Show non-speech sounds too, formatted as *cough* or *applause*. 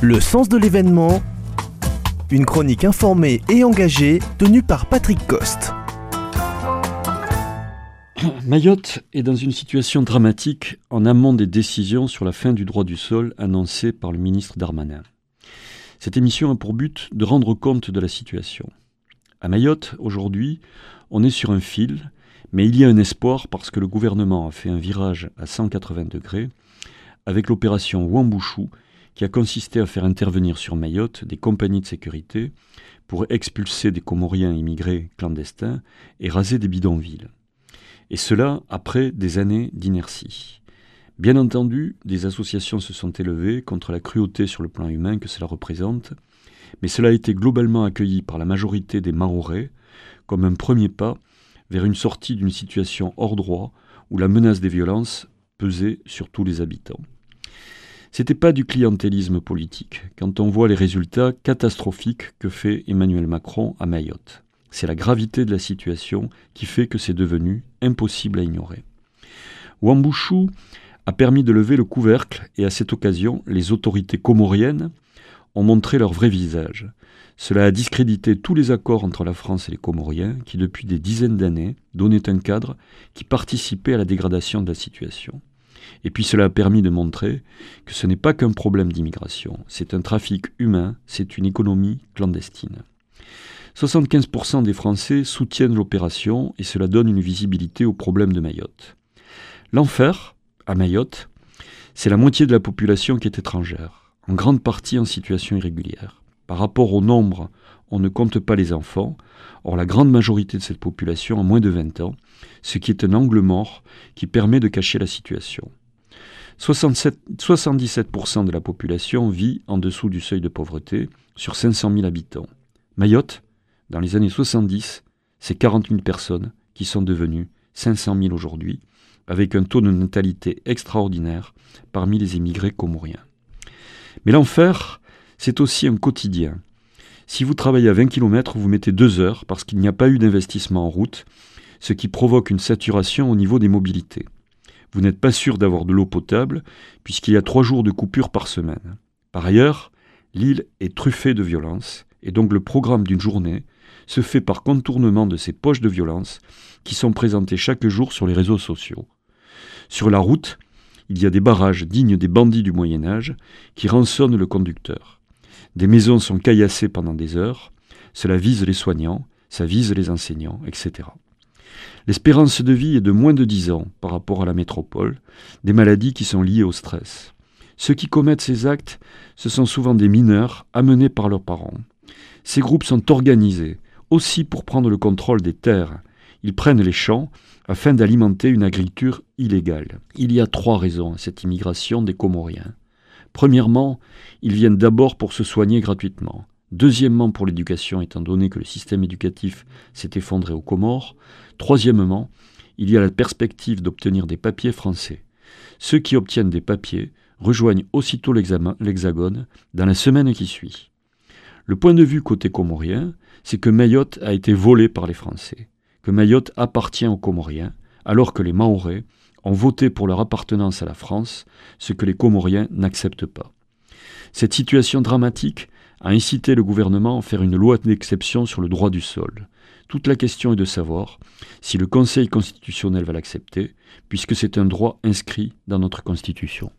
Le sens de l'événement, une chronique informée et engagée tenue par Patrick Coste. *clears throat* Mayotte est dans une situation dramatique en amont des décisions sur la fin du droit du sol annoncées par le ministre Darmanin. Cette émission a pour but de rendre compte de la situation. À Mayotte, aujourd'hui, on est sur un fil, mais il y a un espoir parce que le gouvernement a fait un virage à 180 degrés avec l'opération Wambouchou qui a consisté à faire intervenir sur Mayotte des compagnies de sécurité pour expulser des Comoriens immigrés clandestins et raser des bidonvilles. Et cela après des années d'inertie. Bien entendu, des associations se sont élevées contre la cruauté sur le plan humain que cela représente, mais cela a été globalement accueilli par la majorité des Mahorais comme un premier pas vers une sortie d'une situation hors droit où la menace des violences pesait sur tous les habitants. C'était pas du clientélisme politique, quand on voit les résultats catastrophiques que fait Emmanuel Macron à Mayotte. C'est la gravité de la situation qui fait que c'est devenu impossible à ignorer. Wambouchou a permis de lever le couvercle et à cette occasion, les autorités comoriennes ont montré leur vrai visage. Cela a discrédité tous les accords entre la France et les Comoriens qui, depuis des dizaines d'années, donnaient un cadre qui participait à la dégradation de la situation. Et puis cela a permis de montrer que ce n'est pas qu'un problème d'immigration, c'est un trafic humain, c'est une économie clandestine. 75% des Français soutiennent l'opération et cela donne une visibilité au problème de Mayotte. L'enfer, à Mayotte, c'est la moitié de la population qui est étrangère, en grande partie en situation irrégulière. Par rapport au nombre, on ne compte pas les enfants, or la grande majorité de cette population a moins de 20 ans, ce qui est un angle mort qui permet de cacher la situation. 77% de la population vit en dessous du seuil de pauvreté sur 500 000 habitants. Mayotte, dans les années 70, c'est 40 000 personnes qui sont devenues 500 000 aujourd'hui, avec un taux de natalité extraordinaire parmi les émigrés comoriens. Mais l'enfer, c'est aussi un quotidien. Si vous travaillez à 20 km, vous mettez deux heures parce qu'il n'y a pas eu d'investissement en route, ce qui provoque une saturation au niveau des mobilités vous n'êtes pas sûr d'avoir de l'eau potable, puisqu'il y a trois jours de coupure par semaine. Par ailleurs, l'île est truffée de violences, et donc le programme d'une journée se fait par contournement de ces poches de violence qui sont présentées chaque jour sur les réseaux sociaux. Sur la route, il y a des barrages dignes des bandits du Moyen Âge qui rançonnent le conducteur. Des maisons sont caillassées pendant des heures, cela vise les soignants, ça vise les enseignants, etc. L'espérance de vie est de moins de 10 ans par rapport à la métropole, des maladies qui sont liées au stress. Ceux qui commettent ces actes, ce sont souvent des mineurs amenés par leurs parents. Ces groupes sont organisés aussi pour prendre le contrôle des terres. Ils prennent les champs afin d'alimenter une agriculture illégale. Il y a trois raisons à cette immigration des Comoriens. Premièrement, ils viennent d'abord pour se soigner gratuitement. Deuxièmement, pour l'éducation, étant donné que le système éducatif s'est effondré aux Comores. Troisièmement, il y a la perspective d'obtenir des papiers français. Ceux qui obtiennent des papiers rejoignent aussitôt l'Hexagone dans la semaine qui suit. Le point de vue côté comorien, c'est que Mayotte a été volée par les Français, que Mayotte appartient aux Comoriens, alors que les Mahorais ont voté pour leur appartenance à la France, ce que les Comoriens n'acceptent pas. Cette situation dramatique a incité le gouvernement à faire une loi d'exception sur le droit du sol. Toute la question est de savoir si le Conseil constitutionnel va l'accepter, puisque c'est un droit inscrit dans notre Constitution.